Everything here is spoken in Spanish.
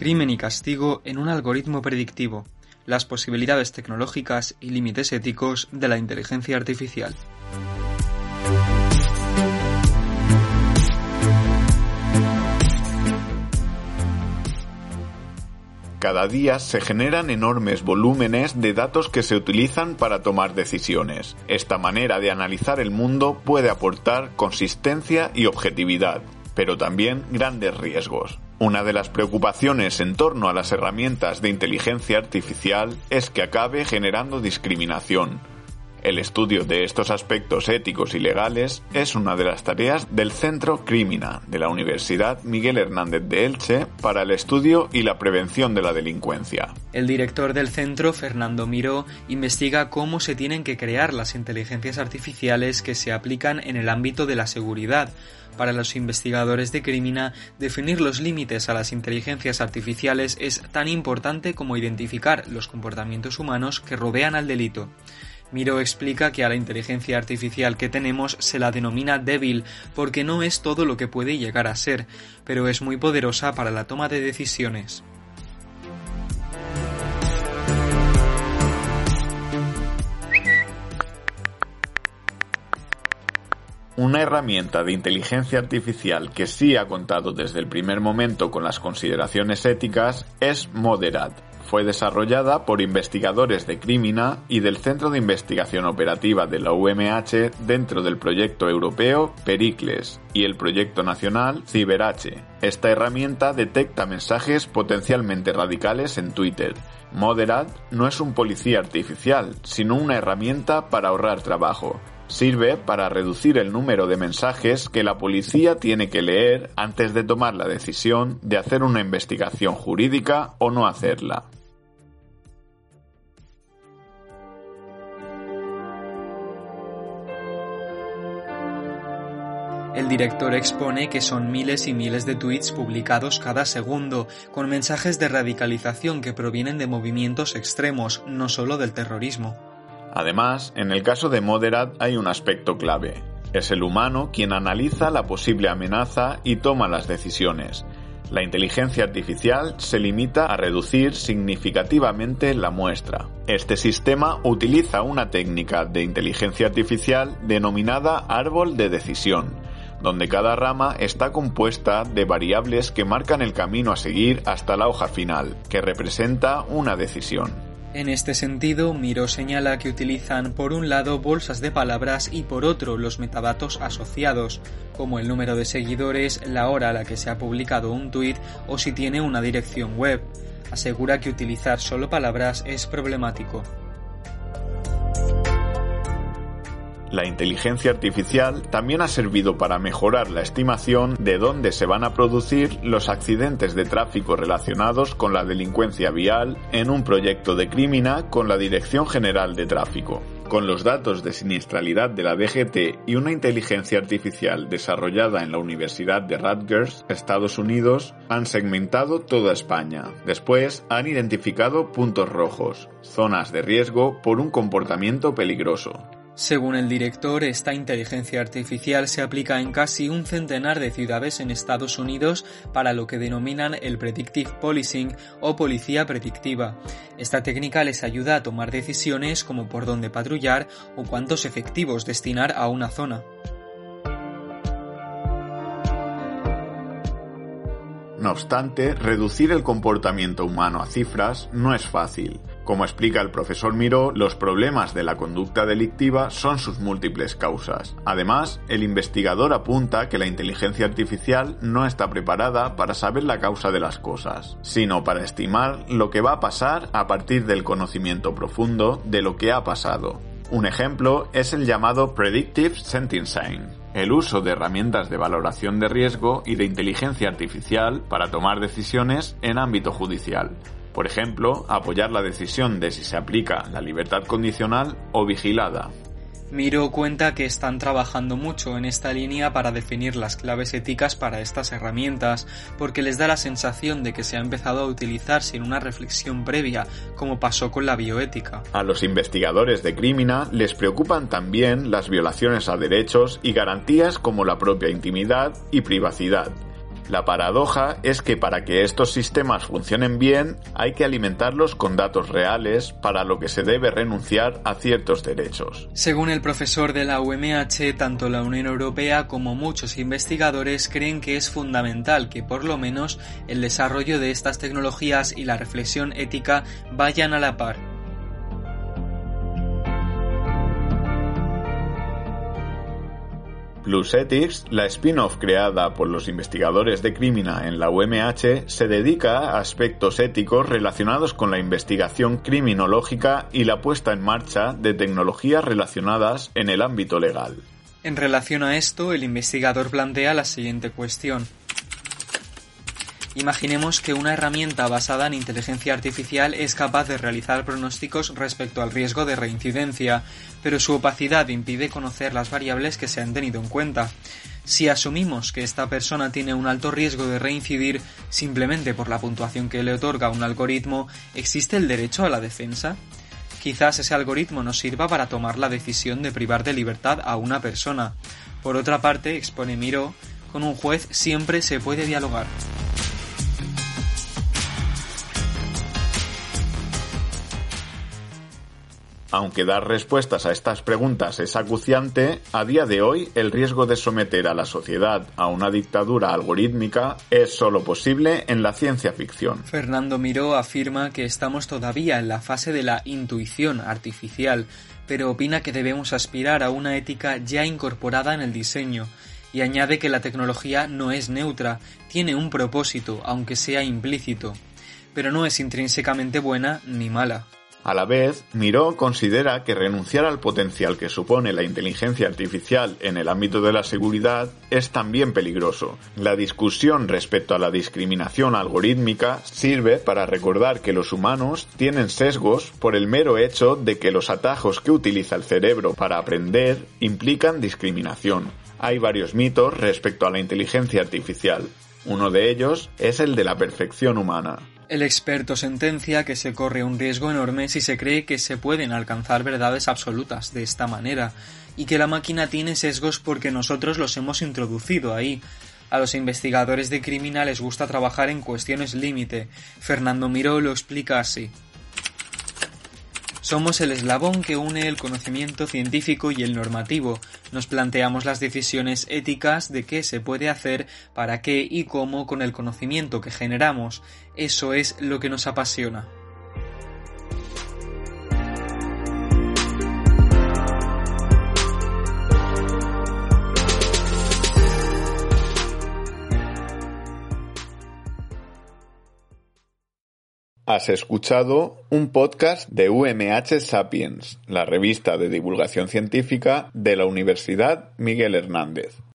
Crimen y castigo en un algoritmo predictivo, las posibilidades tecnológicas y límites éticos de la inteligencia artificial. Cada día se generan enormes volúmenes de datos que se utilizan para tomar decisiones. Esta manera de analizar el mundo puede aportar consistencia y objetividad, pero también grandes riesgos. Una de las preocupaciones en torno a las herramientas de inteligencia artificial es que acabe generando discriminación, el estudio de estos aspectos éticos y legales es una de las tareas del Centro Crimina de la Universidad Miguel Hernández de Elche para el estudio y la prevención de la delincuencia. El director del centro, Fernando Miró, investiga cómo se tienen que crear las inteligencias artificiales que se aplican en el ámbito de la seguridad. Para los investigadores de Crimina, definir los límites a las inteligencias artificiales es tan importante como identificar los comportamientos humanos que rodean al delito. Miro explica que a la inteligencia artificial que tenemos se la denomina débil porque no es todo lo que puede llegar a ser, pero es muy poderosa para la toma de decisiones. Una herramienta de inteligencia artificial que sí ha contado desde el primer momento con las consideraciones éticas es Moderat, fue desarrollada por investigadores de Crimina y del Centro de Investigación Operativa de la UMH dentro del proyecto europeo Pericles y el proyecto nacional CiberH. Esta herramienta detecta mensajes potencialmente radicales en Twitter. Moderat no es un policía artificial, sino una herramienta para ahorrar trabajo. Sirve para reducir el número de mensajes que la policía tiene que leer antes de tomar la decisión de hacer una investigación jurídica o no hacerla. El director expone que son miles y miles de tweets publicados cada segundo, con mensajes de radicalización que provienen de movimientos extremos, no solo del terrorismo. Además, en el caso de Moderat hay un aspecto clave. Es el humano quien analiza la posible amenaza y toma las decisiones. La inteligencia artificial se limita a reducir significativamente la muestra. Este sistema utiliza una técnica de inteligencia artificial denominada árbol de decisión, donde cada rama está compuesta de variables que marcan el camino a seguir hasta la hoja final, que representa una decisión. En este sentido, Miro señala que utilizan por un lado bolsas de palabras y por otro los metadatos asociados, como el número de seguidores, la hora a la que se ha publicado un tuit o si tiene una dirección web. Asegura que utilizar solo palabras es problemático. La inteligencia artificial también ha servido para mejorar la estimación de dónde se van a producir los accidentes de tráfico relacionados con la delincuencia vial en un proyecto de Crimina con la Dirección General de Tráfico. Con los datos de siniestralidad de la DGT y una inteligencia artificial desarrollada en la Universidad de Rutgers, Estados Unidos, han segmentado toda España. Después han identificado puntos rojos, zonas de riesgo por un comportamiento peligroso. Según el director, esta inteligencia artificial se aplica en casi un centenar de ciudades en Estados Unidos para lo que denominan el predictive policing o policía predictiva. Esta técnica les ayuda a tomar decisiones como por dónde patrullar o cuántos efectivos destinar a una zona. No obstante, reducir el comportamiento humano a cifras no es fácil. Como explica el profesor Miró, los problemas de la conducta delictiva son sus múltiples causas. Además, el investigador apunta que la inteligencia artificial no está preparada para saber la causa de las cosas, sino para estimar lo que va a pasar a partir del conocimiento profundo de lo que ha pasado. Un ejemplo es el llamado Predictive Sentencing, el uso de herramientas de valoración de riesgo y de inteligencia artificial para tomar decisiones en ámbito judicial. Por ejemplo, apoyar la decisión de si se aplica la libertad condicional o vigilada. Miro cuenta que están trabajando mucho en esta línea para definir las claves éticas para estas herramientas, porque les da la sensación de que se ha empezado a utilizar sin una reflexión previa, como pasó con la bioética. A los investigadores de Crimina les preocupan también las violaciones a derechos y garantías como la propia intimidad y privacidad, La paradoja es que para que estos sistemas funcionen bien hay que alimentarlos con datos reales, para lo que se debe renunciar a ciertos derechos. Según el profesor de la UMH, tanto la Unión Europea como muchos investigadores creen que es fundamental que por lo menos el desarrollo de estas tecnologías y la reflexión ética vayan a la par. PlusEthics, la spin-off creada por los investigadores de Crimina en la UMH, se dedica a aspectos éticos relacionados con la investigación criminológica y la puesta en marcha de tecnologías relacionadas en el ámbito legal. En relación a esto, el investigador plantea la siguiente cuestión. Imaginemos que una herramienta basada en inteligencia artificial es capaz de realizar pronósticos respecto al riesgo de reincidencia, pero su opacidad impide conocer las variables que se han tenido en cuenta. Si asumimos que esta persona tiene un alto riesgo de reincidir simplemente por la puntuación que le otorga un algoritmo, ¿existe el derecho a la defensa? Quizás ese algoritmo nos sirva para tomar la decisión de privar de libertad a una persona. Por otra parte, expone Miró, con un juez siempre se puede dialogar. Aunque dar respuestas a estas preguntas es acuciante, a día de hoy el riesgo de someter a la sociedad a una dictadura algorítmica es solo posible en la ciencia ficción. Fernando Miró afirma que estamos todavía en la fase de la intuición artificial, pero opina que debemos aspirar a una ética ya incorporada en el diseño, y añade que la tecnología no es neutra, tiene un propósito, aunque sea implícito, pero no es intrínsecamente buena ni mala. A la vez, Miró considera que renunciar al potencial que supone la inteligencia artificial en el ámbito de la seguridad es también peligroso. La discusión respecto a la discriminación algorítmica sirve para recordar que los humanos tienen sesgos por el mero hecho de que los atajos que utiliza el cerebro para aprender implican discriminación. Hay varios mitos respecto a la inteligencia artificial. Uno de ellos es el de la perfección humana. El experto sentencia que se corre un riesgo enorme si se cree que se pueden alcanzar verdades absolutas de esta manera, y que la máquina tiene sesgos porque nosotros los hemos introducido ahí. A los investigadores de criminal les gusta trabajar en cuestiones límite. Fernando Miró lo explica así. Somos el eslabón que une el conocimiento científico y el normativo. Nos planteamos las decisiones éticas de qué se puede hacer, para qué y cómo con el conocimiento que generamos. Eso es lo que nos apasiona. Has escuchado un podcast de UMH Sapiens, la revista de divulgación científica de la Universidad Miguel Hernández.